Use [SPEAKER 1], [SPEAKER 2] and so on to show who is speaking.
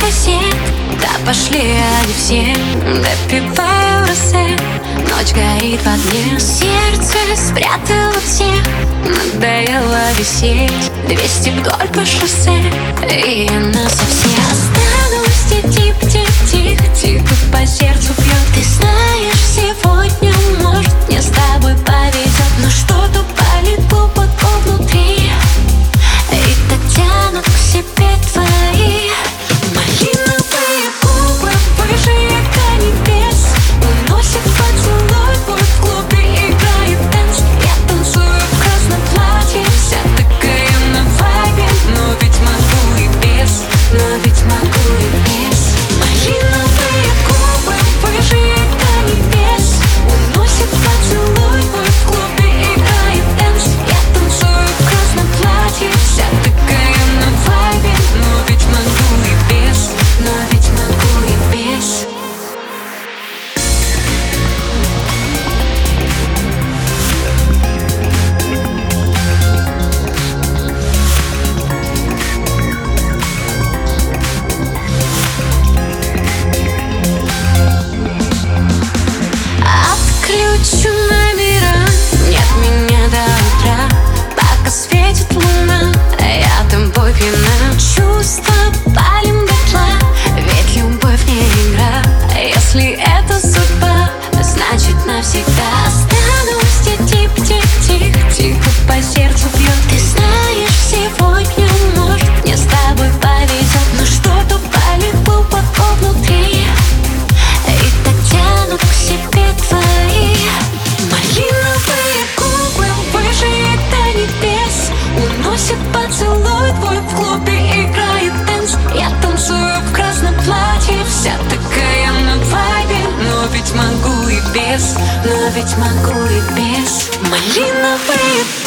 [SPEAKER 1] кассет. Да пошли они все. Допиваю росе Ночь горит в огне. Сердце спрятало все. Надоело висеть. Двести вдоль по шоссе. И она совсем. Останусь тихо-тихо-тихо
[SPEAKER 2] без Но ведь могу и без. Малиновые